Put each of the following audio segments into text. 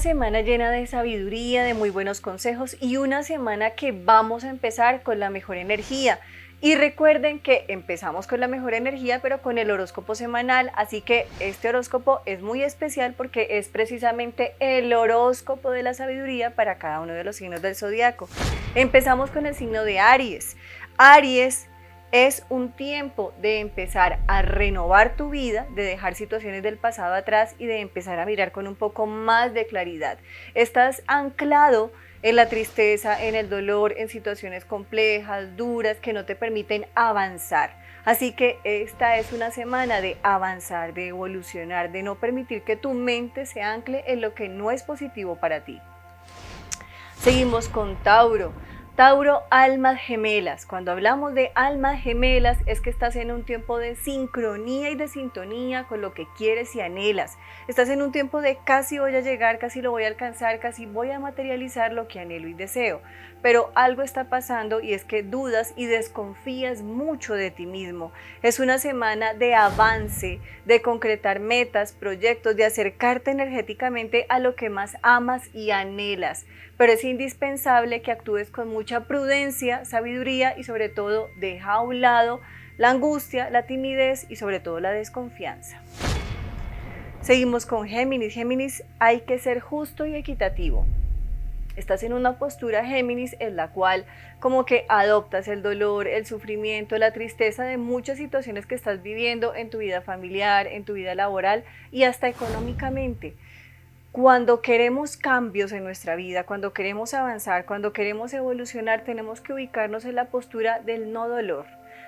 semana llena de sabiduría, de muy buenos consejos y una semana que vamos a empezar con la mejor energía. Y recuerden que empezamos con la mejor energía, pero con el horóscopo semanal, así que este horóscopo es muy especial porque es precisamente el horóscopo de la sabiduría para cada uno de los signos del zodiaco. Empezamos con el signo de Aries. Aries es un tiempo de empezar a renovar tu vida, de dejar situaciones del pasado atrás y de empezar a mirar con un poco más de claridad. Estás anclado en la tristeza, en el dolor, en situaciones complejas, duras, que no te permiten avanzar. Así que esta es una semana de avanzar, de evolucionar, de no permitir que tu mente se ancle en lo que no es positivo para ti. Seguimos con Tauro. Tauro, almas gemelas. Cuando hablamos de almas gemelas es que estás en un tiempo de sincronía y de sintonía con lo que quieres y anhelas. Estás en un tiempo de casi voy a llegar, casi lo voy a alcanzar, casi voy a materializar lo que anhelo y deseo. Pero algo está pasando y es que dudas y desconfías mucho de ti mismo. Es una semana de avance, de concretar metas, proyectos, de acercarte energéticamente a lo que más amas y anhelas. Pero es indispensable que actúes con mucha prudencia, sabiduría y sobre todo deja a un lado la angustia, la timidez y sobre todo la desconfianza. Seguimos con Géminis. Géminis hay que ser justo y equitativo. Estás en una postura Géminis en la cual como que adoptas el dolor, el sufrimiento, la tristeza de muchas situaciones que estás viviendo en tu vida familiar, en tu vida laboral y hasta económicamente. Cuando queremos cambios en nuestra vida, cuando queremos avanzar, cuando queremos evolucionar, tenemos que ubicarnos en la postura del no dolor,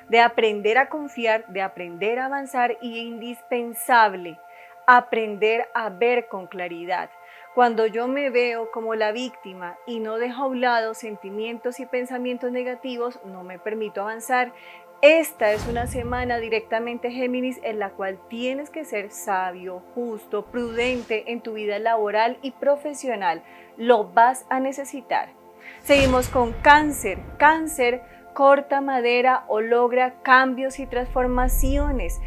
de aprender a confiar, de aprender a avanzar y indispensable, aprender a ver con claridad. Cuando yo me veo como la víctima y no dejo a un lado sentimientos y pensamientos negativos, no me permito avanzar. Esta es una semana directamente Géminis en la cual tienes que ser sabio, justo, prudente en tu vida laboral y profesional. Lo vas a necesitar. Seguimos con cáncer. Cáncer corta madera o logra cambios y transformaciones.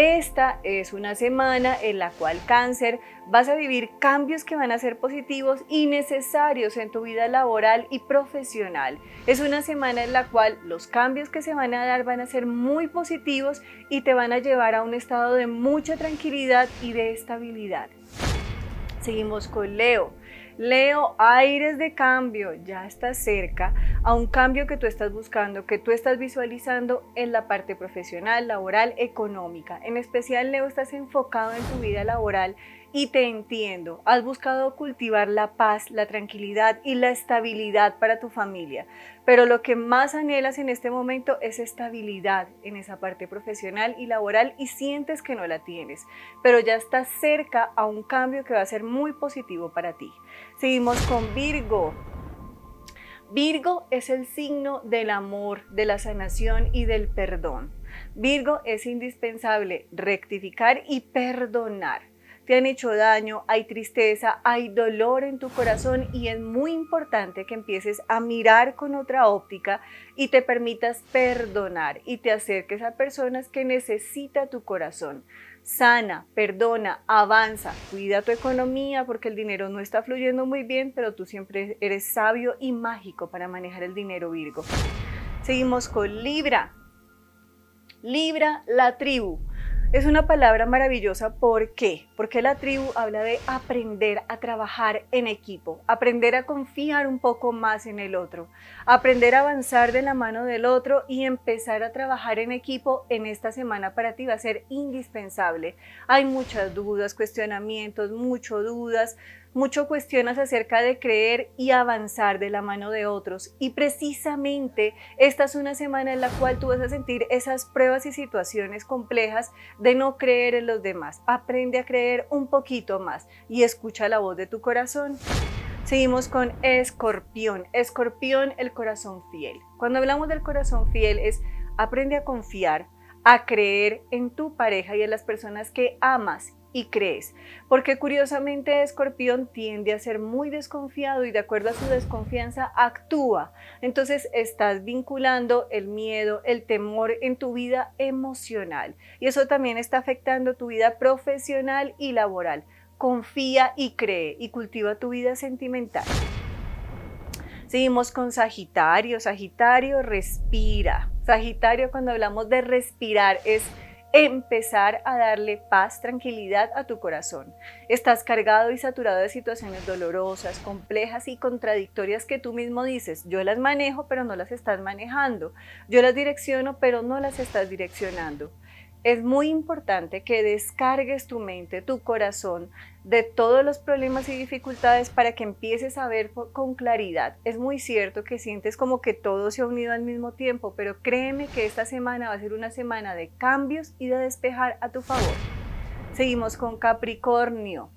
Esta es una semana en la cual cáncer vas a vivir cambios que van a ser positivos y necesarios en tu vida laboral y profesional. Es una semana en la cual los cambios que se van a dar van a ser muy positivos y te van a llevar a un estado de mucha tranquilidad y de estabilidad. Seguimos con Leo. Leo, aires de cambio, ya estás cerca a un cambio que tú estás buscando, que tú estás visualizando en la parte profesional, laboral, económica. En especial, Leo, estás enfocado en tu vida laboral y te entiendo. Has buscado cultivar la paz, la tranquilidad y la estabilidad para tu familia. Pero lo que más anhelas en este momento es estabilidad en esa parte profesional y laboral y sientes que no la tienes. Pero ya estás cerca a un cambio que va a ser muy positivo para ti. Seguimos con Virgo. Virgo es el signo del amor, de la sanación y del perdón. Virgo es indispensable rectificar y perdonar te han hecho daño, hay tristeza, hay dolor en tu corazón y es muy importante que empieces a mirar con otra óptica y te permitas perdonar y te acerques a personas que necesita tu corazón. Sana, perdona, avanza, cuida tu economía porque el dinero no está fluyendo muy bien, pero tú siempre eres sabio y mágico para manejar el dinero, Virgo. Seguimos con Libra. Libra, la tribu. Es una palabra maravillosa, ¿por qué? Porque la tribu habla de aprender a trabajar en equipo, aprender a confiar un poco más en el otro, aprender a avanzar de la mano del otro y empezar a trabajar en equipo en esta semana para ti va a ser indispensable. Hay muchas dudas, cuestionamientos, mucho dudas, mucho cuestionas acerca de creer y avanzar de la mano de otros. Y precisamente esta es una semana en la cual tú vas a sentir esas pruebas y situaciones complejas de no creer en los demás. Aprende a creer un poquito más y escucha la voz de tu corazón. Seguimos con escorpión. Escorpión, el corazón fiel. Cuando hablamos del corazón fiel es aprende a confiar, a creer en tu pareja y en las personas que amas crees. Porque curiosamente Escorpión tiende a ser muy desconfiado y de acuerdo a su desconfianza actúa. Entonces estás vinculando el miedo, el temor en tu vida emocional. Y eso también está afectando tu vida profesional y laboral. confía y cree y cultiva tu vida sentimental. Seguimos con Sagitario. Sagitario, respira. Sagitario, cuando hablamos de respirar, es empezar a darle paz, tranquilidad a tu corazón. Estás cargado y saturado de situaciones dolorosas, complejas y contradictorias que tú mismo dices, yo las manejo pero no las estás manejando, yo las direcciono pero no las estás direccionando es muy importante que descargues tu mente, tu corazón de todos los problemas y dificultades para que empieces a ver con claridad. Es muy cierto que sientes como que todo se ha unido al mismo tiempo, pero créeme que esta semana va a ser una semana de cambios y de despejar a tu favor. Seguimos con Capricornio.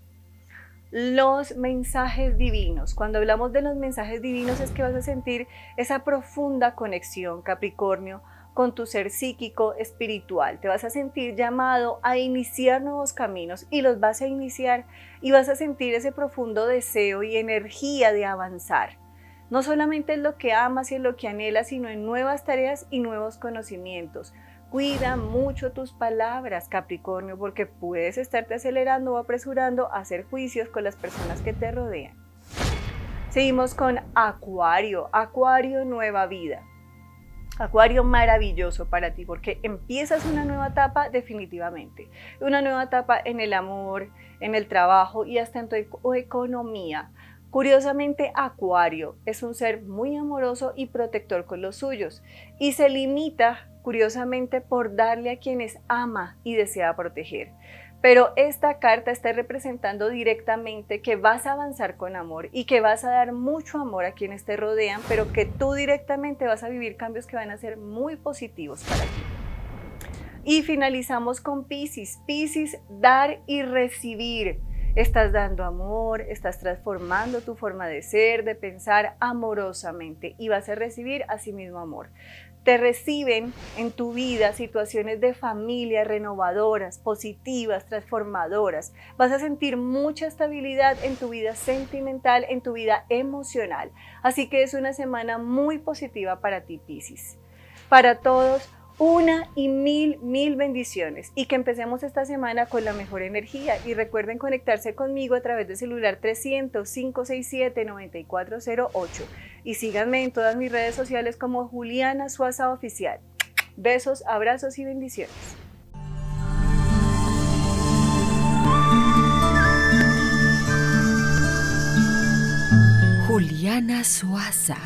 Los mensajes divinos. Cuando hablamos de los mensajes divinos es que vas a sentir esa profunda conexión, Capricornio, con tu ser psíquico espiritual. Te vas a sentir llamado a iniciar nuevos caminos y los vas a iniciar y vas a sentir ese profundo deseo y energía de avanzar. No solamente en lo que amas y en lo que anhelas, sino en nuevas tareas y nuevos conocimientos. Cuida mucho tus palabras, Capricornio, porque puedes estarte acelerando o apresurando a hacer juicios con las personas que te rodean. Seguimos con Acuario, Acuario Nueva Vida. Acuario maravilloso para ti porque empiezas una nueva etapa definitivamente. Una nueva etapa en el amor, en el trabajo y hasta en tu economía. Curiosamente, Acuario es un ser muy amoroso y protector con los suyos y se limita, curiosamente, por darle a quienes ama y desea proteger. Pero esta carta está representando directamente que vas a avanzar con amor y que vas a dar mucho amor a quienes te rodean, pero que tú directamente vas a vivir cambios que van a ser muy positivos para ti. Y finalizamos con Pisces. Pisces, dar y recibir. Estás dando amor, estás transformando tu forma de ser, de pensar amorosamente y vas a recibir a sí mismo amor te reciben en tu vida situaciones de familia renovadoras, positivas, transformadoras. Vas a sentir mucha estabilidad en tu vida sentimental, en tu vida emocional. Así que es una semana muy positiva para ti, Piscis. Para todos, una y mil, mil bendiciones y que empecemos esta semana con la mejor energía. Y recuerden conectarse conmigo a través del celular 300-567-9408 y síganme en todas mis redes sociales como Juliana Suaza Oficial. Besos, abrazos y bendiciones. Juliana Suaza.